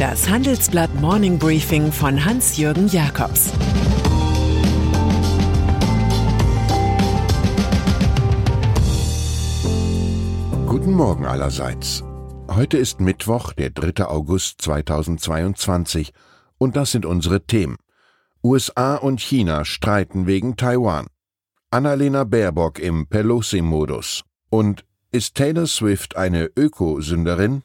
Das Handelsblatt Morning Briefing von Hans-Jürgen Jakobs Guten Morgen allerseits. Heute ist Mittwoch, der 3. August 2022, und das sind unsere Themen. USA und China streiten wegen Taiwan. Annalena Baerbock im Pelosi-Modus. Und ist Taylor Swift eine Ökosünderin?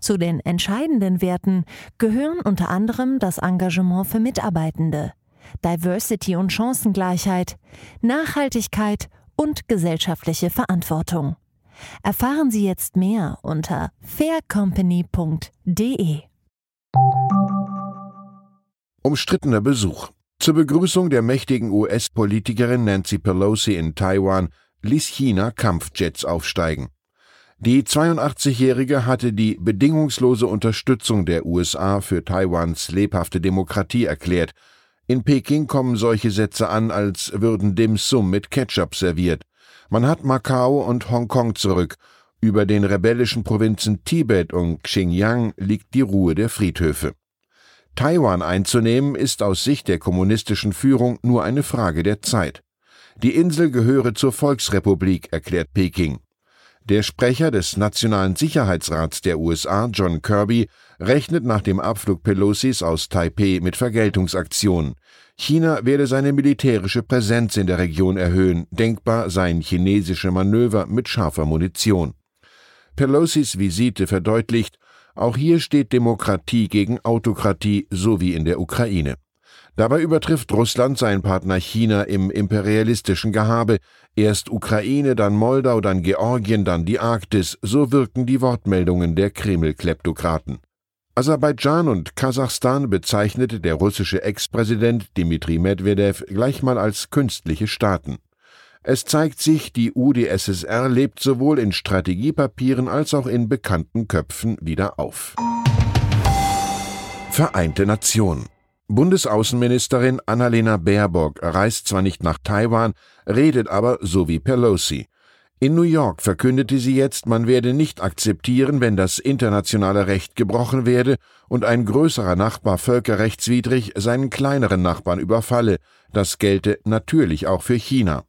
Zu den entscheidenden Werten gehören unter anderem das Engagement für Mitarbeitende, Diversity und Chancengleichheit, Nachhaltigkeit und gesellschaftliche Verantwortung. Erfahren Sie jetzt mehr unter faircompany.de. Umstrittener Besuch. Zur Begrüßung der mächtigen US-Politikerin Nancy Pelosi in Taiwan ließ China Kampfjets aufsteigen. Die 82-Jährige hatte die bedingungslose Unterstützung der USA für Taiwans lebhafte Demokratie erklärt. In Peking kommen solche Sätze an, als würden Dim Sum mit Ketchup serviert. Man hat Macau und Hongkong zurück. Über den rebellischen Provinzen Tibet und Xinjiang liegt die Ruhe der Friedhöfe. Taiwan einzunehmen ist aus Sicht der kommunistischen Führung nur eine Frage der Zeit. Die Insel gehöre zur Volksrepublik, erklärt Peking. Der Sprecher des Nationalen Sicherheitsrats der USA, John Kirby, rechnet nach dem Abflug Pelosis aus Taipeh mit Vergeltungsaktionen. China werde seine militärische Präsenz in der Region erhöhen, denkbar seien chinesische Manöver mit scharfer Munition. Pelosis Visite verdeutlicht, auch hier steht Demokratie gegen Autokratie, so wie in der Ukraine. Dabei übertrifft Russland seinen Partner China im imperialistischen Gehabe. Erst Ukraine, dann Moldau, dann Georgien, dann die Arktis, so wirken die Wortmeldungen der Kreml-Kleptokraten. Aserbaidschan und Kasachstan bezeichnete der russische Ex-Präsident Dmitri Medvedev gleich mal als künstliche Staaten. Es zeigt sich, die UdSSR lebt sowohl in Strategiepapieren als auch in bekannten Köpfen wieder auf. Vereinte Nationen Bundesaußenministerin Annalena Baerbock reist zwar nicht nach Taiwan, redet aber so wie Pelosi. In New York verkündete sie jetzt, man werde nicht akzeptieren, wenn das internationale Recht gebrochen werde und ein größerer Nachbar völkerrechtswidrig seinen kleineren Nachbarn überfalle. Das gelte natürlich auch für China.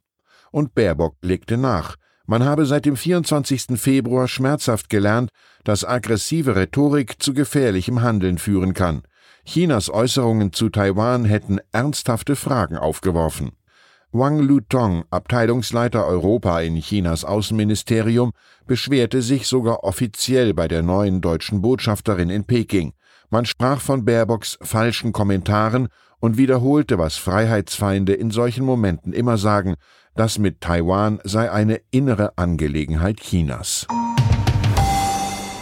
Und Baerbock legte nach. Man habe seit dem 24. Februar schmerzhaft gelernt, dass aggressive Rhetorik zu gefährlichem Handeln führen kann. Chinas Äußerungen zu Taiwan hätten ernsthafte Fragen aufgeworfen. Wang Lutong, Abteilungsleiter Europa in Chinas Außenministerium, beschwerte sich sogar offiziell bei der neuen deutschen Botschafterin in Peking. Man sprach von Baerbocks falschen Kommentaren und wiederholte, was Freiheitsfeinde in solchen Momenten immer sagen, das mit Taiwan sei eine innere Angelegenheit Chinas.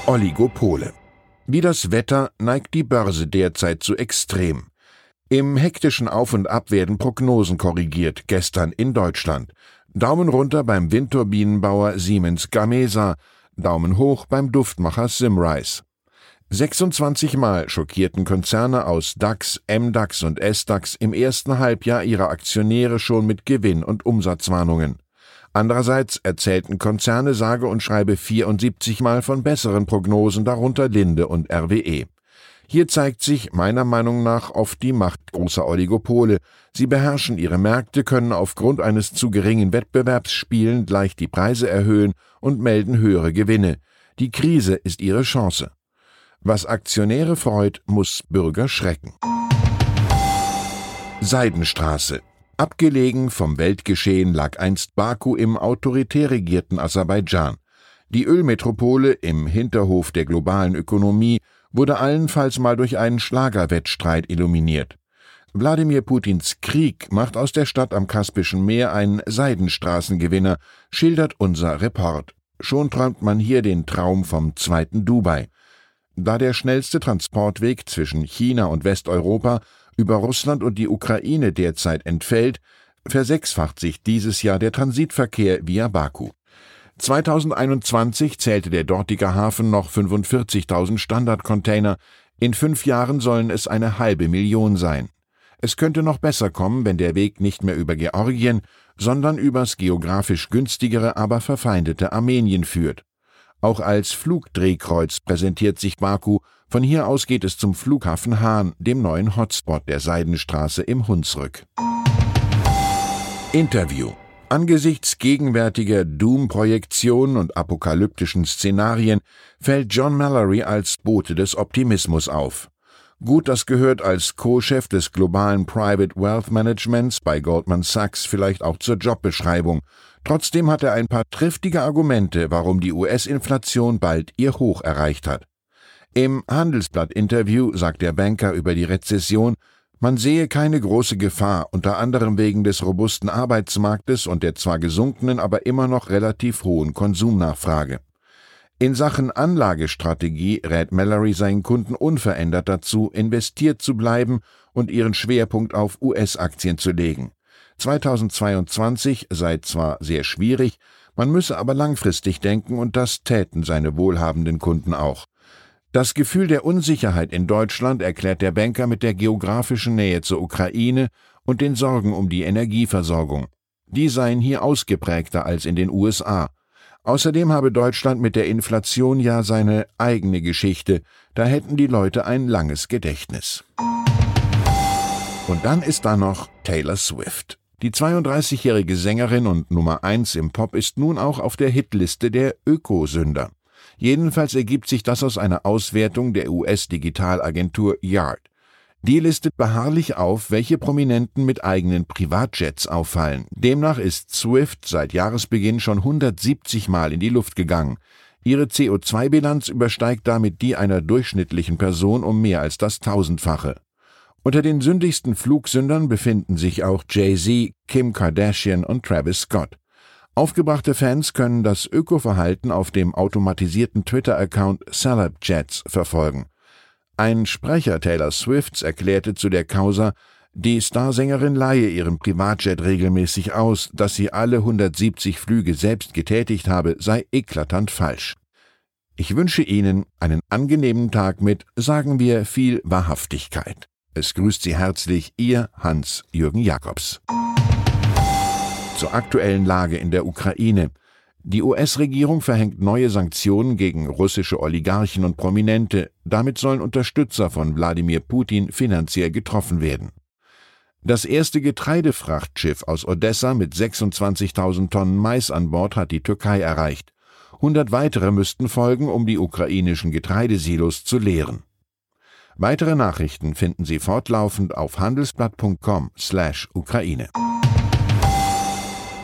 Oligopole wie das Wetter neigt die Börse derzeit zu extrem. Im hektischen Auf und Ab werden Prognosen korrigiert, gestern in Deutschland. Daumen runter beim Windturbinenbauer Siemens Gamesa, Daumen hoch beim Duftmacher Simrise. 26 Mal schockierten Konzerne aus DAX, MDAX und SDAX im ersten Halbjahr ihre Aktionäre schon mit Gewinn- und Umsatzwarnungen. Andererseits erzählten Konzerne sage und schreibe 74 Mal von besseren Prognosen, darunter Linde und RWE. Hier zeigt sich meiner Meinung nach oft die Macht großer Oligopole. Sie beherrschen ihre Märkte, können aufgrund eines zu geringen Wettbewerbs spielend leicht die Preise erhöhen und melden höhere Gewinne. Die Krise ist ihre Chance. Was Aktionäre freut, muss Bürger schrecken. Seidenstraße Abgelegen vom Weltgeschehen lag einst Baku im autoritär regierten Aserbaidschan. Die Ölmetropole im Hinterhof der globalen Ökonomie wurde allenfalls mal durch einen Schlagerwettstreit illuminiert. Wladimir Putins Krieg macht aus der Stadt am Kaspischen Meer einen Seidenstraßengewinner, schildert unser Report. Schon träumt man hier den Traum vom zweiten Dubai. Da der schnellste Transportweg zwischen China und Westeuropa über Russland und die Ukraine derzeit entfällt, versechsfacht sich dieses Jahr der Transitverkehr via Baku. 2021 zählte der dortige Hafen noch 45.000 Standardcontainer, in fünf Jahren sollen es eine halbe Million sein. Es könnte noch besser kommen, wenn der Weg nicht mehr über Georgien, sondern übers geografisch günstigere, aber verfeindete Armenien führt. Auch als Flugdrehkreuz präsentiert sich Baku, von hier aus geht es zum Flughafen Hahn, dem neuen Hotspot der Seidenstraße im Hunsrück. Interview Angesichts gegenwärtiger Doom-Projektionen und apokalyptischen Szenarien fällt John Mallory als Bote des Optimismus auf. Gut, das gehört als Co-Chef des globalen Private Wealth Managements bei Goldman Sachs vielleicht auch zur Jobbeschreibung. Trotzdem hat er ein paar triftige Argumente, warum die US-Inflation bald ihr Hoch erreicht hat. Im Handelsblatt-Interview sagt der Banker über die Rezession, man sehe keine große Gefahr, unter anderem wegen des robusten Arbeitsmarktes und der zwar gesunkenen, aber immer noch relativ hohen Konsumnachfrage. In Sachen Anlagestrategie rät Mallory seinen Kunden unverändert dazu, investiert zu bleiben und ihren Schwerpunkt auf US-Aktien zu legen. 2022 sei zwar sehr schwierig, man müsse aber langfristig denken und das täten seine wohlhabenden Kunden auch. Das Gefühl der Unsicherheit in Deutschland erklärt der Banker mit der geografischen Nähe zur Ukraine und den Sorgen um die Energieversorgung. Die seien hier ausgeprägter als in den USA. Außerdem habe Deutschland mit der Inflation ja seine eigene Geschichte, da hätten die Leute ein langes Gedächtnis. Und dann ist da noch Taylor Swift. Die 32-jährige Sängerin und Nummer 1 im Pop ist nun auch auf der Hitliste der Ökosünder. Jedenfalls ergibt sich das aus einer Auswertung der US-Digitalagentur Yard. Die listet beharrlich auf, welche Prominenten mit eigenen Privatjets auffallen. Demnach ist Swift seit Jahresbeginn schon 170 Mal in die Luft gegangen. Ihre CO2-Bilanz übersteigt damit die einer durchschnittlichen Person um mehr als das Tausendfache. Unter den sündigsten Flugsündern befinden sich auch Jay-Z, Kim Kardashian und Travis Scott. Aufgebrachte Fans können das Ökoverhalten auf dem automatisierten Twitter-Account Celebjets verfolgen. Ein Sprecher Taylor Swifts erklärte zu der Causa, die Starsängerin leihe ihren Privatjet regelmäßig aus, dass sie alle 170 Flüge selbst getätigt habe, sei eklatant falsch. Ich wünsche Ihnen einen angenehmen Tag mit, sagen wir, viel Wahrhaftigkeit. Es grüßt Sie herzlich Ihr Hans-Jürgen Jakobs. Zur aktuellen Lage in der Ukraine. Die US-Regierung verhängt neue Sanktionen gegen russische Oligarchen und Prominente. Damit sollen Unterstützer von Wladimir Putin finanziell getroffen werden. Das erste Getreidefrachtschiff aus Odessa mit 26.000 Tonnen Mais an Bord hat die Türkei erreicht. 100 weitere müssten folgen, um die ukrainischen Getreidesilos zu leeren. Weitere Nachrichten finden Sie fortlaufend auf handelsblatt.com/Ukraine.